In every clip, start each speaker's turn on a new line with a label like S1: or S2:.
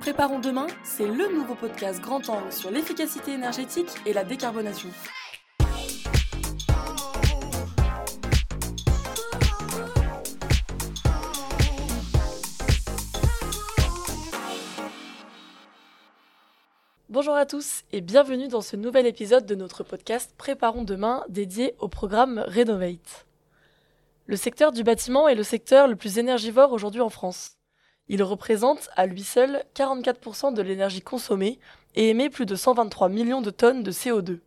S1: Préparons demain, c'est le nouveau podcast grand angle sur l'efficacité énergétique et la décarbonation. Bonjour à tous et bienvenue dans ce nouvel épisode de notre podcast Préparons demain dédié au programme Renovate. Le secteur du bâtiment est le secteur le plus énergivore aujourd'hui en France. Il représente à lui seul 44% de l'énergie consommée et émet plus de 123 millions de tonnes de CO2.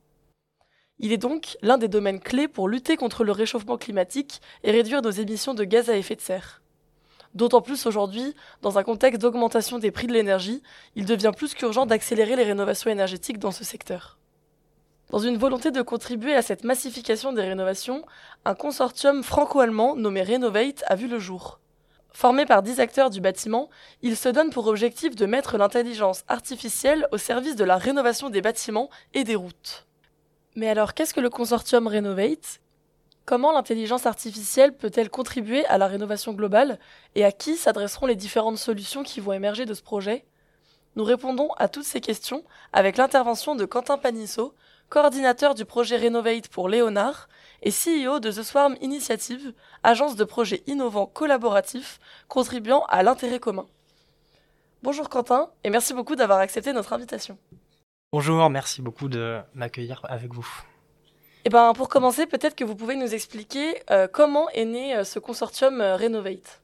S1: Il est donc l'un des domaines clés pour lutter contre le réchauffement climatique et réduire nos émissions de gaz à effet de serre. D'autant plus aujourd'hui, dans un contexte d'augmentation des prix de l'énergie, il devient plus qu'urgent d'accélérer les rénovations énergétiques dans ce secteur. Dans une volonté de contribuer à cette massification des rénovations, un consortium franco-allemand nommé Renovate a vu le jour. Formé par dix acteurs du bâtiment, il se donne pour objectif de mettre l'intelligence artificielle au service de la rénovation des bâtiments et des routes. Mais alors qu'est-ce que le consortium Renovate? Comment l'intelligence artificielle peut-elle contribuer à la rénovation globale? Et à qui s'adresseront les différentes solutions qui vont émerger de ce projet? Nous répondons à toutes ces questions avec l'intervention de Quentin Panisso, coordinateur du projet Renovate pour Léonard et CEO de The Swarm Initiative, agence de projets innovants collaboratifs contribuant à l'intérêt commun. Bonjour Quentin et merci beaucoup d'avoir accepté notre invitation.
S2: Bonjour, merci beaucoup de m'accueillir avec vous.
S1: Eh ben, pour commencer, peut-être que vous pouvez nous expliquer euh, comment est né euh, ce consortium euh, Renovate?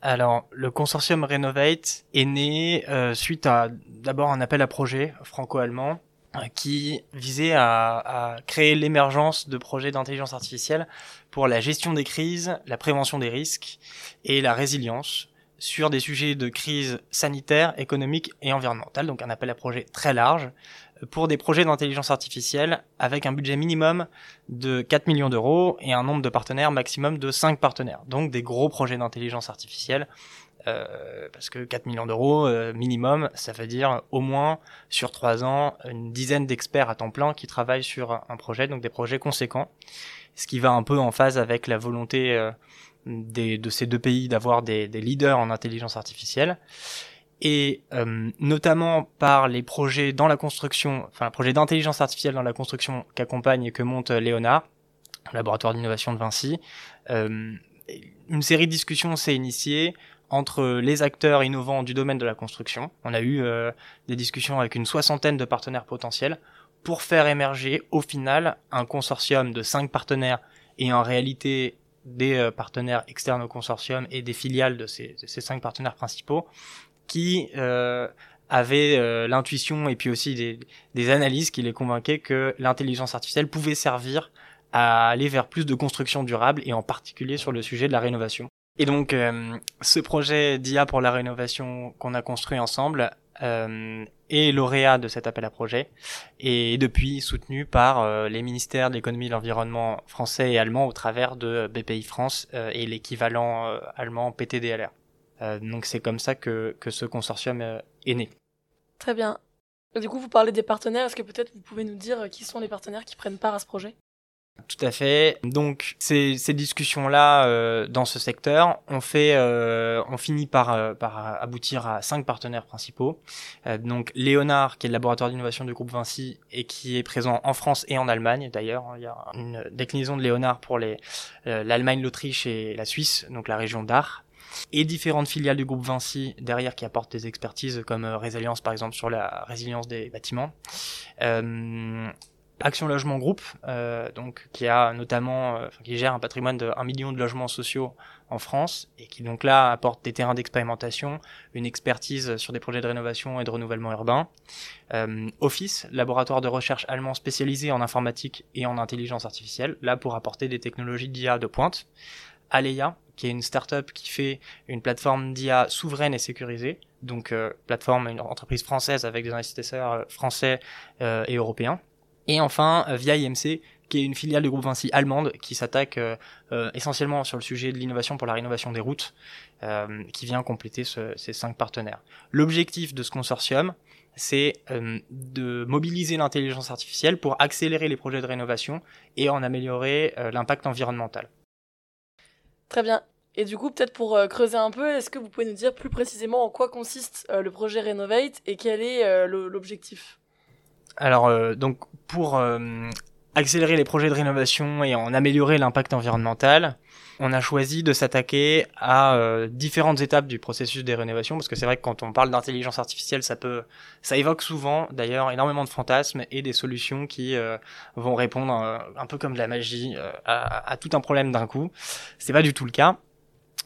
S2: Alors, le consortium Renovate est né suite à d'abord un appel à projet franco-allemand qui visait à, créer l'émergence de projets d'intelligence artificielle pour la gestion des crises, la prévention des risques et la résilience sur des sujets de crise sanitaire, économique et environnementale. Donc un appel à projet très large pour des projets d'intelligence artificielle avec un budget minimum de 4 millions d'euros et un nombre de partenaires maximum de 5 partenaires. Donc des gros projets d'intelligence artificielle. Euh, parce que 4 millions d'euros euh, minimum, ça veut dire au moins sur 3 ans une dizaine d'experts à temps plein qui travaillent sur un projet, donc des projets conséquents. Ce qui va un peu en phase avec la volonté euh, des, de ces deux pays d'avoir des, des leaders en intelligence artificielle et euh, notamment par les projets dans la construction, enfin, projet d'intelligence artificielle dans la construction qu'accompagne et que monte Léonard, laboratoire d'innovation de Vinci. Euh, une série de discussions s'est initiée entre les acteurs innovants du domaine de la construction. On a eu euh, des discussions avec une soixantaine de partenaires potentiels pour faire émerger au final un consortium de cinq partenaires et en réalité des partenaires externes au consortium et des filiales de ces, cinq partenaires principaux qui euh, avait euh, l'intuition et puis aussi des, des, analyses qui les convainquaient que l'intelligence artificielle pouvait servir à aller vers plus de construction durable et en particulier sur le sujet de la rénovation. Et donc euh, ce projet d'IA pour la rénovation qu'on a construit ensemble euh, est lauréat de cet appel à projet et depuis soutenu par euh, les ministères de l'économie et de l'environnement français et allemand au travers de BPI France et l'équivalent allemand PTDLR. Donc c'est comme ça que, ce consortium est né.
S1: Très bien. Du coup, vous parlez des partenaires. Est-ce que peut-être vous pouvez nous dire qui sont les partenaires qui prennent part à ce projet?
S2: Tout à fait. Donc ces, discussions-là euh, dans ce secteur, on fait, euh, on finit par, euh, par aboutir à cinq partenaires principaux. donc Léonard, qui est le laboratoire d'innovation du groupe Vinci et qui est présent en France et en Allemagne. D'ailleurs, il y a une déclinaison de Léonard pour les l'Allemagne, l'Autriche et la Suisse, donc la région d'Art et différentes filiales du groupe Vinci derrière qui apportent des expertises comme euh, Résilience par exemple sur la résilience des bâtiments. Euh, Action Logement Groupe, euh, donc qui a notamment, euh, qui gère un patrimoine de 1 million de logements sociaux en France et qui donc là apporte des terrains d'expérimentation, une expertise sur des projets de rénovation et de renouvellement urbain. Euh, Office, laboratoire de recherche allemand spécialisé en informatique et en intelligence artificielle, là pour apporter des technologies d'IA de pointe. Aleia, qui est une startup qui fait une plateforme d'IA souveraine et sécurisée, donc euh, plateforme, une entreprise française avec des investisseurs français et européens. Et enfin, via IMC, qui est une filiale du groupe Vinci allemande qui s'attaque essentiellement sur le sujet de l'innovation pour la rénovation des routes, qui vient compléter ces cinq partenaires. L'objectif de ce consortium, c'est de mobiliser l'intelligence artificielle pour accélérer les projets de rénovation et en améliorer l'impact environnemental.
S1: Très bien. Et du coup, peut-être pour euh, creuser un peu, est-ce que vous pouvez nous dire plus précisément en quoi consiste euh, le projet Renovate et quel est euh, l'objectif?
S2: Alors, donc pour accélérer les projets de rénovation et en améliorer l'impact environnemental, on a choisi de s'attaquer à euh, différentes étapes du processus des rénovations parce que c'est vrai que quand on parle d'intelligence artificielle, ça peut, ça évoque souvent d'ailleurs énormément de fantasmes et des solutions qui euh, vont répondre euh, un peu comme de la magie à, à, tout un problème d'un coup. C'est pas du tout le cas.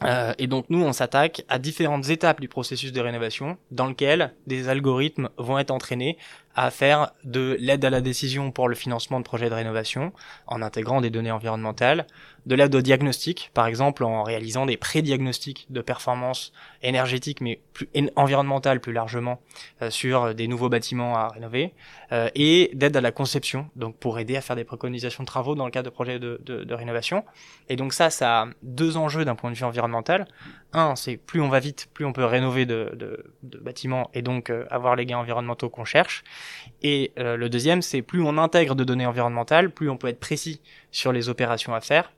S2: Euh, et donc nous, on s'attaque à différentes étapes du processus de rénovation dans lequel des algorithmes vont être entraînés à faire de l'aide à la décision pour le financement de projets de rénovation en intégrant des données environnementales, de l'aide au diagnostic, par exemple en réalisant des pré-diagnostics de performance énergétique mais plus environnementale plus largement euh, sur des nouveaux bâtiments à rénover, euh, et d'aide à la conception, donc pour aider à faire des préconisations de travaux dans le cadre de projets de, de, de rénovation. Et donc ça, ça a deux enjeux d'un point de vue environnemental. Un, c'est plus on va vite, plus on peut rénover de, bâtiments et donc euh, avoir les gains environnementaux qu'on cherche. Et euh, le deuxième, c'est plus on intègre de données environnementales, plus on peut être précis sur les opérations à faire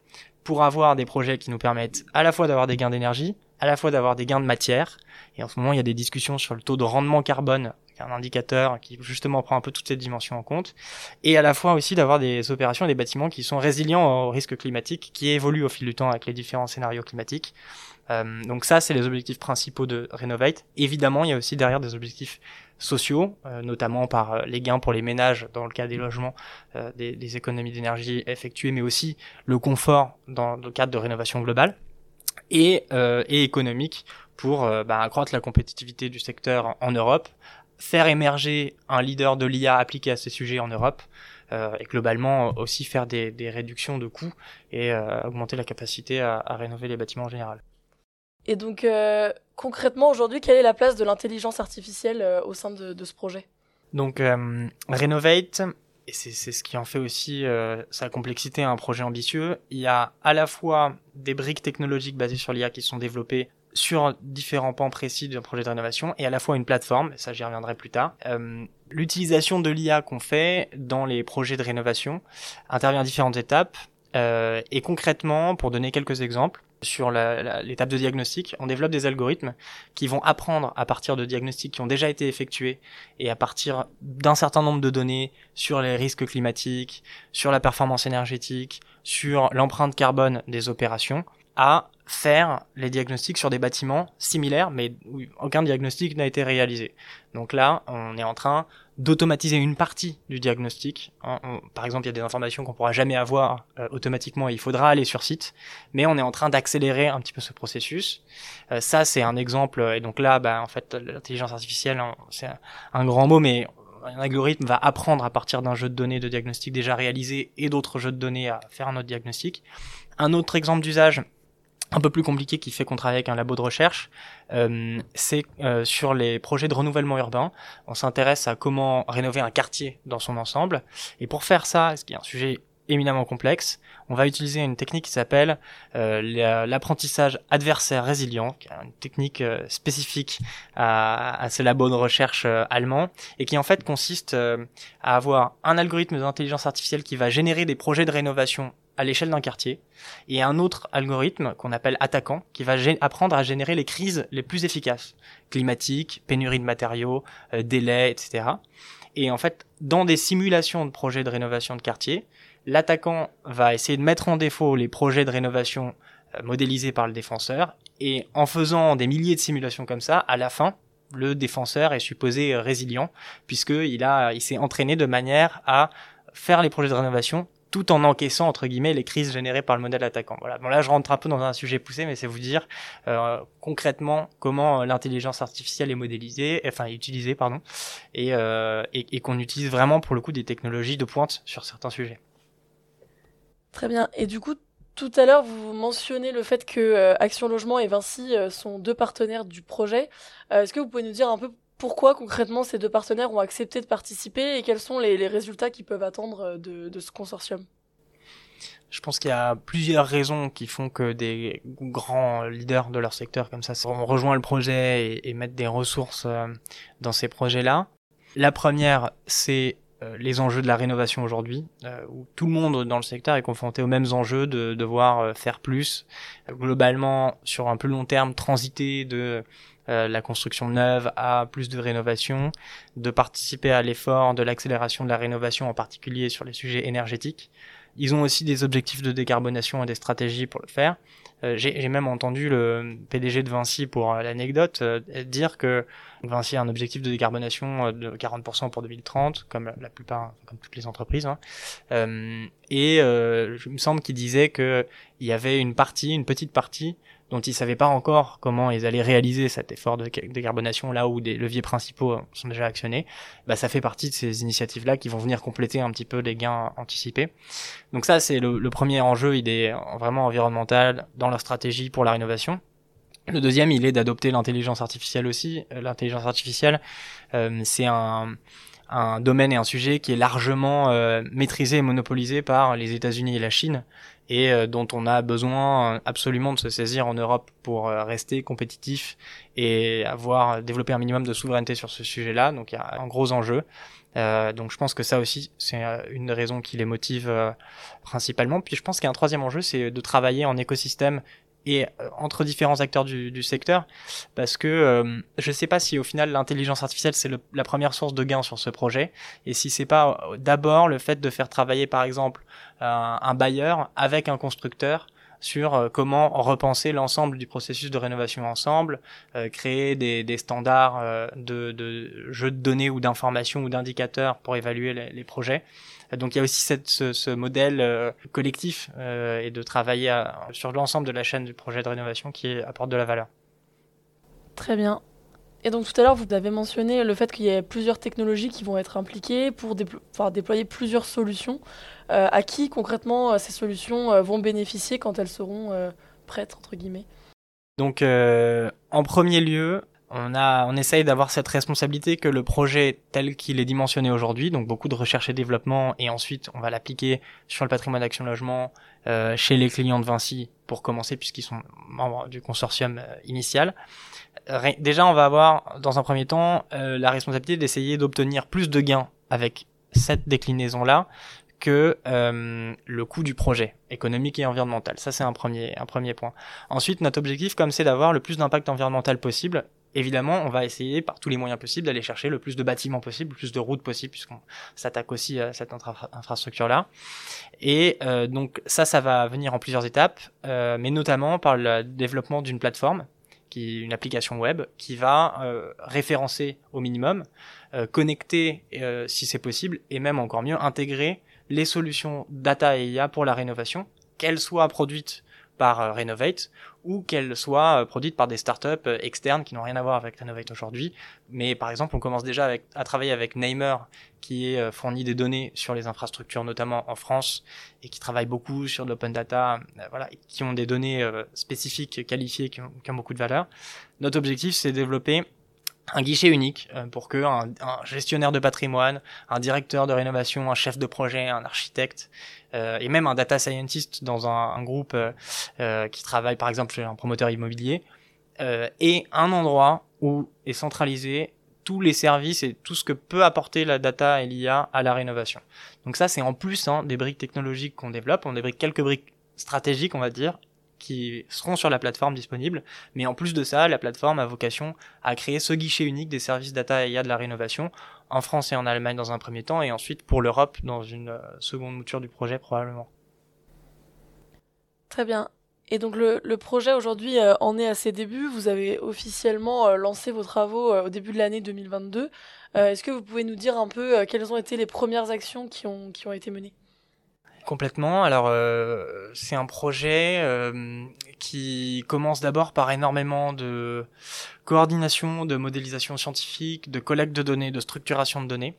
S2: pour avoir des projets qui nous permettent à la fois d'avoir des gains d'énergie, à la fois d'avoir des gains de matière. Et en ce moment, il y a des discussions sur le taux de rendement carbone, un indicateur qui justement prend un peu toutes ces dimensions en compte, et à la fois aussi d'avoir des opérations et des bâtiments qui sont résilients au risque climatique, qui évoluent au fil du temps avec les différents scénarios climatiques. Euh, donc ça, c'est les objectifs principaux de Renovate. Évidemment, il y a aussi derrière des objectifs sociaux, euh, notamment par euh, les gains pour les ménages dans le cas des logements, euh, des, des, économies d'énergie effectuées, mais aussi le confort dans le cadre de rénovation globale, et, et économique pour bah, accroître la compétitivité du secteur en Europe, faire émerger un leader de l'IA appliqué à ces sujets en Europe, et globalement aussi faire des, des réductions de coûts et augmenter la capacité à, à rénover les bâtiments en général.
S1: Et donc, euh, concrètement, aujourd'hui, quelle est la place de l'intelligence artificielle euh, au sein de, de, ce projet?
S2: Donc, euh, Renovate, et c'est ce qui en fait aussi euh, sa complexité un projet ambitieux, il y a à la fois des briques technologiques basées sur l'IA qui sont développées sur différents pans précis d'un projet de rénovation et à la fois une plateforme, ça j'y reviendrai plus tard. Euh, L'utilisation de l'IA qu'on fait dans les projets de rénovation intervient à différentes étapes euh, et concrètement, pour donner quelques exemples, sur l'étape de diagnostic, on développe des algorithmes qui vont apprendre à partir de diagnostics qui ont déjà été effectués et à partir d'un certain nombre de données sur les risques climatiques, sur la performance énergétique, sur l'empreinte carbone des opérations, à faire les diagnostics sur des bâtiments similaires, mais où aucun diagnostic n'a été réalisé. Donc là, on est en train d'automatiser une partie du diagnostic. par exemple, il y a des informations qu'on pourra jamais avoir euh, automatiquement et il faudra aller sur site, mais on est en train d'accélérer un petit peu ce processus. Euh, ça, c'est un exemple. Et donc là, bah, en fait, l'intelligence artificielle, c'est un, grand mot, mais un algorithme va apprendre à partir d'un jeu de données de diagnostic déjà réalisé et d'autres jeux de données à faire un autre diagnostic. Un autre exemple d'usage, un peu plus compliqué qui fait qu'on travaille avec un labo de recherche, euh, c'est euh, sur les projets de renouvellement urbain. On s'intéresse à comment rénover un quartier dans son ensemble. Et pour faire ça, ce qui est un sujet éminemment complexe, on va utiliser une technique qui s'appelle euh, l'apprentissage adversaire résilient, qui est une technique spécifique à, à, ce labo de recherche allemand, et qui en fait consiste à avoir un algorithme d'intelligence artificielle qui va générer des projets de rénovation à l'échelle d'un quartier, et un autre algorithme qu'on appelle attaquant, qui va apprendre à générer les crises les plus efficaces, climatiques, pénurie de matériaux, euh, délais, etc. Et en fait, dans des simulations de projets de rénovation de quartier, l'attaquant va essayer de mettre en défaut les projets de rénovation euh, modélisés par le défenseur, et en faisant des milliers de simulations comme ça, à la fin, le défenseur est supposé résilient, puisqu'il a, il s'est entraîné de manière à faire les projets de rénovation tout en encaissant entre guillemets les crises générées par le modèle attaquant. Voilà. Bon là, je rentre un peu dans un sujet poussé, mais c'est vous dire euh, concrètement comment l'intelligence artificielle est modélisée, enfin utilisée, pardon, et, euh, et, qu'on utilise vraiment pour le coup des technologies de pointe sur certains sujets.
S1: Très bien. Et du coup, tout à l'heure, vous mentionnez le fait que euh, Action Logement et Vinci euh, sont deux partenaires du projet. Euh, est-ce que vous pouvez nous dire un peu pourquoi concrètement ces deux partenaires ont accepté de participer et quels sont les, résultats qu'ils peuvent attendre euh, de, ce consortium?
S2: Je pense qu'il y a plusieurs raisons qui font que des grands leaders de leur secteur comme ça ont rejoint le projet et, mettent des ressources euh, dans ces projets-là. La première, c'est les enjeux de la rénovation aujourd'hui, où tout le monde dans le secteur est confronté aux mêmes enjeux de devoir faire plus, globalement sur un plus long terme transiter de la construction neuve à plus de rénovation, de participer à l'effort de l'accélération de la rénovation en particulier sur les sujets énergétiques. Ils ont aussi des objectifs de décarbonation et des stratégies pour le faire. Euh, j'ai même entendu le PDG de Vinci, pour euh, l'anecdote, euh, dire que Vinci a un objectif de décarbonation de 40% pour 2030, comme la, plupart, comme toutes les entreprises. Hein. et je me semble qu'il disait qu'il y avait une partie, une petite partie dont ils savaient pas encore comment ils allaient réaliser cet effort de décarbonation là où des leviers principaux sont déjà actionnés, bah ça fait partie de ces initiatives là qui vont venir compléter un petit peu les gains anticipés. Donc ça c'est le, premier enjeu, il est vraiment environnemental dans leur stratégie pour la rénovation. Le deuxième, il est d'adopter l'intelligence artificielle aussi. Euh, l'intelligence artificielle, euh, c'est un, domaine et un sujet qui est largement euh, maîtrisé et monopolisé par les États-Unis et la Chine et euh, dont on a besoin absolument de se saisir en Europe pour euh, rester compétitif et avoir développé un minimum de souveraineté sur ce sujet-là. Donc il y a un gros enjeu. Euh, donc je pense que ça aussi c'est une raison qui les motive principalement. Puis je pense qu'il y a un troisième enjeu, c'est de travailler en écosystème et euh, entre différents acteurs du, du secteur parce que euh, je sais pas si au final l'intelligence artificielle c'est la première source de gain sur ce projet et si c'est pas euh, d'abord le fait de faire travailler par exemple un bailleur avec un constructeur sur comment repenser l'ensemble du processus de rénovation ensemble, créer des, standards de, de, jeux de données ou d'informations ou d'indicateurs pour évaluer les, projets. Donc il y a aussi cette, ce, ce modèle collectif et de travailler sur l'ensemble de la chaîne du projet de rénovation qui apporte de la valeur.
S1: Très bien. Et donc tout à l'heure, vous avez mentionné le fait qu'il y ait plusieurs technologies qui vont être impliquées pour déployer plusieurs solutions. Euh, à qui concrètement euh, ces solutions euh, vont bénéficier quand elles seront prêtes, entre guillemets?
S2: Donc en premier lieu, on, a, on essaye d'avoir cette responsabilité que le projet tel qu'il est dimensionné aujourd'hui, donc beaucoup de recherche et développement, et ensuite on va l'appliquer sur le patrimoine d'action logement chez les clients de Vinci pour commencer puisqu'ils sont membres du consortium initial déjà, on va avoir, dans un premier temps, euh, la responsabilité d'essayer d'obtenir plus de gains avec cette déclinaison-là que euh, le coût du projet économique et environnemental. Ça, c'est un premier, un premier point. Ensuite, notre objectif, comme c'est d'avoir le plus d'impact environnemental possible, évidemment, on va essayer par tous les moyens possibles d'aller chercher le plus de bâtiments possible, le plus de routes possibles, puisqu'on s'attaque aussi à cette infrastructure-là. Et euh, donc ça, ça va venir en plusieurs étapes, euh, mais notamment par le développement d'une plateforme qui est une application web qui va euh, référencer au minimum, euh, connecter euh, si c'est possible, et même encore mieux intégrer les solutions data et IA pour la rénovation, qu'elles soient produites par Renovate ou qu'elles soient produites par des startups externes qui n'ont rien à voir avec Renovate aujourd'hui. Mais par exemple, on commence déjà à travailler avec Namer qui est fourni des données sur les infrastructures, notamment en France, et qui travaille beaucoup sur de l'open data, voilà, qui ont des données spécifiques, qualifiées, qui ont beaucoup de valeur. Notre objectif, c'est de développer un guichet unique euh, pour que un, gestionnaire de patrimoine, un directeur de rénovation, un chef de projet, un architecte euh, et même un data scientist dans un, un groupe euh, qui travaille par exemple chez un promoteur immobilier ait un endroit où est centralisé tous les services et tout ce que peut apporter la data et l'IA à la rénovation. Donc ça c'est en plus hein, des briques technologiques qu'on développe, on débrique quelques briques stratégiques on va dire qui seront sur la plateforme disponible. Mais en plus de ça, la plateforme a vocation à créer ce guichet unique des services data et IA de la rénovation en France et en Allemagne dans un premier temps et ensuite pour l'Europe dans une euh, seconde mouture du projet probablement.
S1: Très bien. Et donc le, projet aujourd'hui euh, en est à ses débuts. Vous avez officiellement euh, lancé vos travaux au début de l'année 2022. Est-ce que vous pouvez nous dire un peu quelles ont été les premières actions qui ont, qui ont été menées?
S2: Complètement. Alors, euh, c'est un projet euh, qui commence d'abord par énormément de coordination, de modélisation scientifique, de collecte de données, de structuration de données.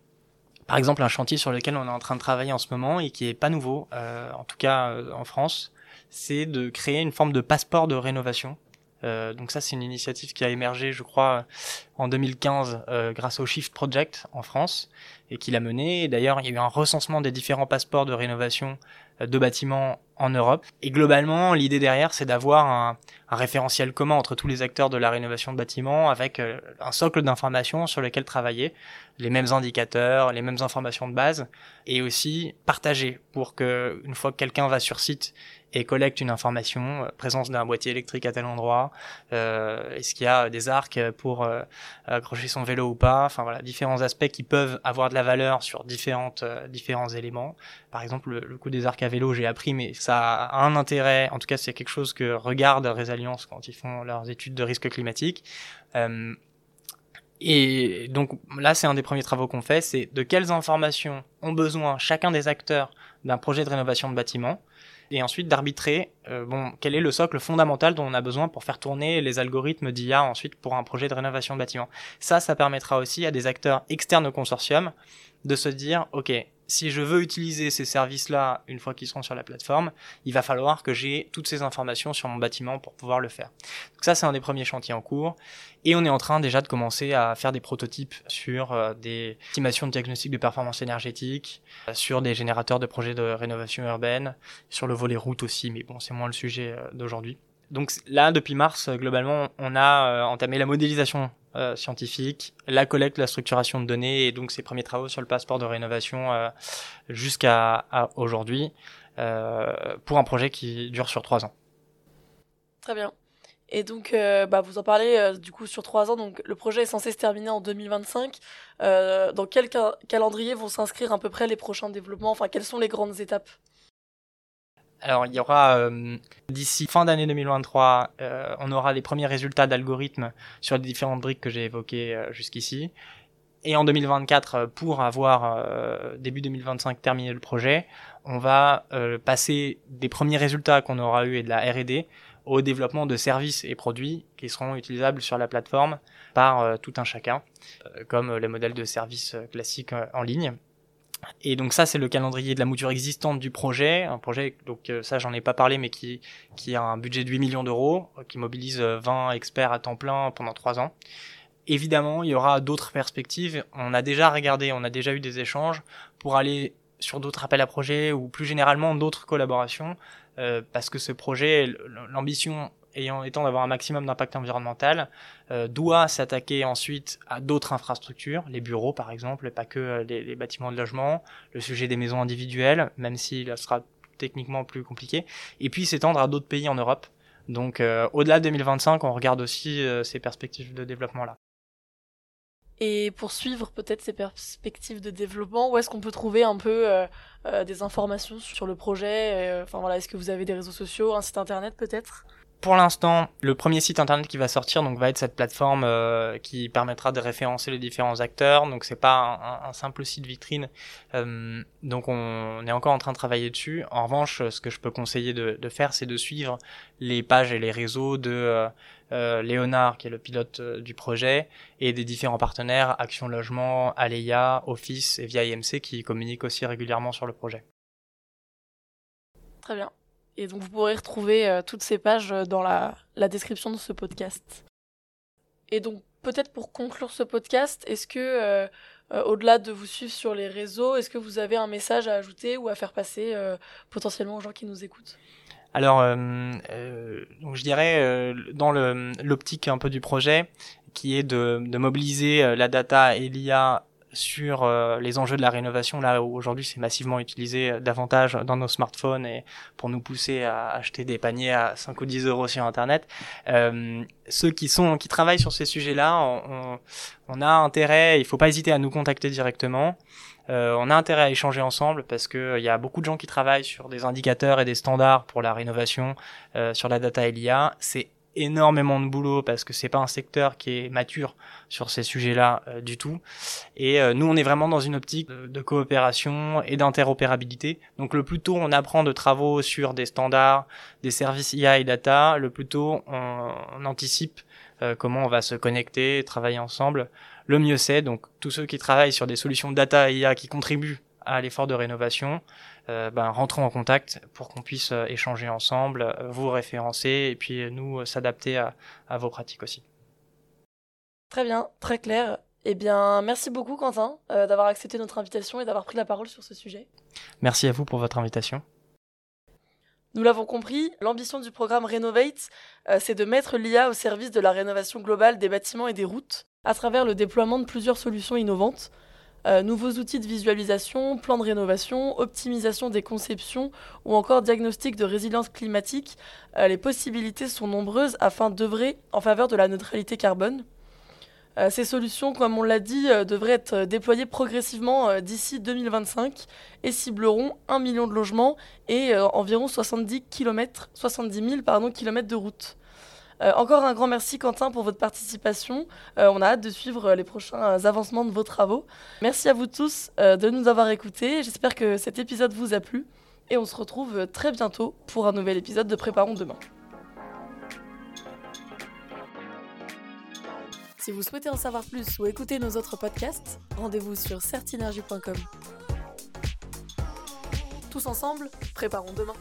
S2: Par exemple, un chantier sur lequel on est en train de travailler en ce moment et qui est pas nouveau, euh, en tout cas en France, c'est de créer une forme de passeport de rénovation euh, donc ça, c'est une initiative qui a émergé, je crois, en 2015 euh, grâce au Shift Project en France et qui l'a mené. D'ailleurs, il y a eu un recensement des différents passeports de rénovation de bâtiments en Europe. Et globalement, l'idée derrière, c'est d'avoir un, référentiel commun entre tous les acteurs de la rénovation de bâtiments avec euh, un socle d'informations sur lequel travailler, les mêmes indicateurs, les mêmes informations de base, et aussi partager pour que une fois que quelqu'un va sur site et collecte une information, euh, présence d'un boîtier électrique à tel endroit, euh, est-ce qu'il y a des arcs pour euh, accrocher son vélo ou pas, enfin voilà, différents aspects qui peuvent avoir de la valeur sur différentes, différents éléments. Par exemple, le, le, coup des arcs à vélo, j'ai appris, mais ça a un intérêt, en tout cas c'est quelque chose que regarde Résalliance quand ils font leurs études de risque climatique. Et donc là, c'est un des premiers travaux qu'on fait, c'est de quelles informations ont besoin chacun des acteurs d'un projet de rénovation de bâtiment et ensuite d'arbitrer euh, bon, quel est le socle fondamental dont on a besoin pour faire tourner les algorithmes d'IA ensuite pour un projet de rénovation de bâtiment. Ça, ça permettra aussi à des acteurs externes au consortium de se dire, OK, si je veux utiliser ces services-là une fois qu'ils seront sur la plateforme, il va falloir que j'ai toutes ces informations sur mon bâtiment pour pouvoir le faire. Donc ça, c'est un des premiers chantiers en cours. Et on est en train déjà de commencer à faire des prototypes sur euh, des estimations de diagnostic de performance énergétique, euh, sur des générateurs de projets de rénovation urbaine, sur le volet route aussi, mais bon, c'est moins le sujet euh, d'aujourd'hui. Donc là, depuis mars, globalement, on a entamé la modélisation euh, scientifique, la collecte, la structuration de données et donc ses premiers travaux sur le passeport de rénovation euh, jusqu'à aujourd'hui euh, pour un projet qui dure sur trois ans.
S1: Très bien. Et donc, bah, vous en parlez du coup sur trois ans. Donc, le projet est censé se terminer en 2025. dans quel calendrier vont s'inscrire à peu près les prochains développements? Enfin, quelles sont les grandes étapes?
S2: Alors il y aura euh, d'ici fin d'année 2023, euh, on aura les premiers résultats d'algorithmes sur les différentes briques que j'ai évoquées euh, jusqu'ici. Et en 2024, pour avoir début 2025 terminé le projet, on va passer des premiers résultats qu'on aura eu et de la R&D au développement de services et produits qui seront utilisables sur la plateforme par tout un chacun, comme les modèles de services classiques en ligne. Et donc ça, c'est le calendrier de la mouture existante du projet. Un projet, donc euh, ça, j'en ai pas parlé, mais qui, qui a un budget de 8 millions d'euros, qui mobilise 20 euh, experts à temps plein pendant 3 ans. Évidemment, il y aura d'autres perspectives. On a déjà regardé, on a déjà eu des échanges pour aller sur d'autres appels à projets ou plus généralement d'autres collaborations, euh, parce que ce projet, l'ambition ayant étant d'avoir un maximum d'impact environnemental, euh, doit s'attaquer ensuite à d'autres infrastructures, les bureaux par exemple, pas que euh, les, bâtiments de logement, le sujet des maisons individuelles, même s'il sera techniquement plus compliqué, et puis s'étendre à d'autres pays en Europe. Donc euh, au-delà de 2025, on regarde aussi ces perspectives de développement-là.
S1: Et pour suivre peut-être ces perspectives de développement, où est-ce qu'on peut trouver un peu des informations sur le projet Enfin voilà, est-ce que vous avez des réseaux sociaux, un site internet peut-être?
S2: Pour l'instant, le premier site internet qui va sortir donc va être cette plateforme euh, qui permettra de référencer les différents acteurs. Donc c'est pas un, simple site vitrine. Euh, donc on, est encore en train de travailler dessus. En revanche, ce que je peux conseiller de, faire, c'est de suivre les pages et les réseaux de euh, Léonard, qui est le pilote du projet, et des différents partenaires Action Logement, Aleia, Office et Via IMC qui communiquent aussi régulièrement sur le projet.
S1: Très bien. Et donc vous pourrez retrouver euh, toutes ces pages euh, dans la, description de ce podcast. Et donc peut-être pour conclure ce podcast, est-ce que euh, au-delà de vous suivre sur les réseaux, est-ce que vous avez un message à ajouter ou à faire passer potentiellement aux gens qui nous écoutent?
S2: Alors je dirais dans l'optique un peu du projet, qui est de mobiliser la data et l'IA sur euh, les enjeux de la rénovation, là où aujourd'hui c'est massivement utilisé euh, davantage dans nos smartphones et pour nous pousser à acheter des paniers à 5 ou 10 euros sur Internet. Euh, ceux qui sont qui travaillent sur ces sujets-là, on, on, a intérêt, il faut pas hésiter à nous contacter directement. Euh, on a intérêt à échanger ensemble parce que il y a beaucoup de gens qui travaillent sur des indicateurs et des standards pour la rénovation, sur la data et l'IA. C'est énormément de boulot parce que c'est pas un secteur qui est mature sur ces sujets-là euh, du tout. Et euh, nous, on est vraiment dans une optique de, coopération et d'interopérabilité. Donc le plus tôt on apprend de travaux sur des standards, des services IA et data, le plus tôt on, anticipe euh, comment on va se connecter, travailler ensemble, le mieux c'est. Donc tous ceux qui travaillent sur des solutions data et IA qui contribuent à l'effort de rénovation, euh, ben, rentrons en contact pour qu'on puisse euh, échanger ensemble, euh, vous référencer et puis nous s'adapter à, à, vos pratiques aussi.
S1: Très bien, très clair. Eh bien, merci beaucoup Quentin d'avoir accepté notre invitation et d'avoir pris la parole sur ce sujet.
S2: Merci à vous pour votre invitation.
S1: Nous l'avons compris, l'ambition du programme Renovate, euh, c'est de mettre l'IA au service de la rénovation globale des bâtiments et des routes à travers le déploiement de plusieurs solutions innovantes. Euh, nouveaux outils de visualisation, plans de rénovation, optimisation des conceptions ou encore diagnostic de résilience climatique, euh, les possibilités sont nombreuses afin d'œuvrer en faveur de la neutralité carbone. Euh, ces solutions, comme on l'a dit, devraient être déployées progressivement d'ici 2025 et cibleront 1 million de logements et environ 70, km, 70 000 pardon, de route. Encore un grand merci Quentin pour votre participation. on a hâte de suivre les prochains avancements de vos travaux. Merci à vous tous de nous avoir écoutés. J'espère que cet épisode vous a plu et on se retrouve très bientôt pour un nouvel épisode de Préparons demain. Si vous souhaitez en savoir plus ou écouter nos autres podcasts, rendez-vous sur certinergie.com. Tous ensemble, préparons demain.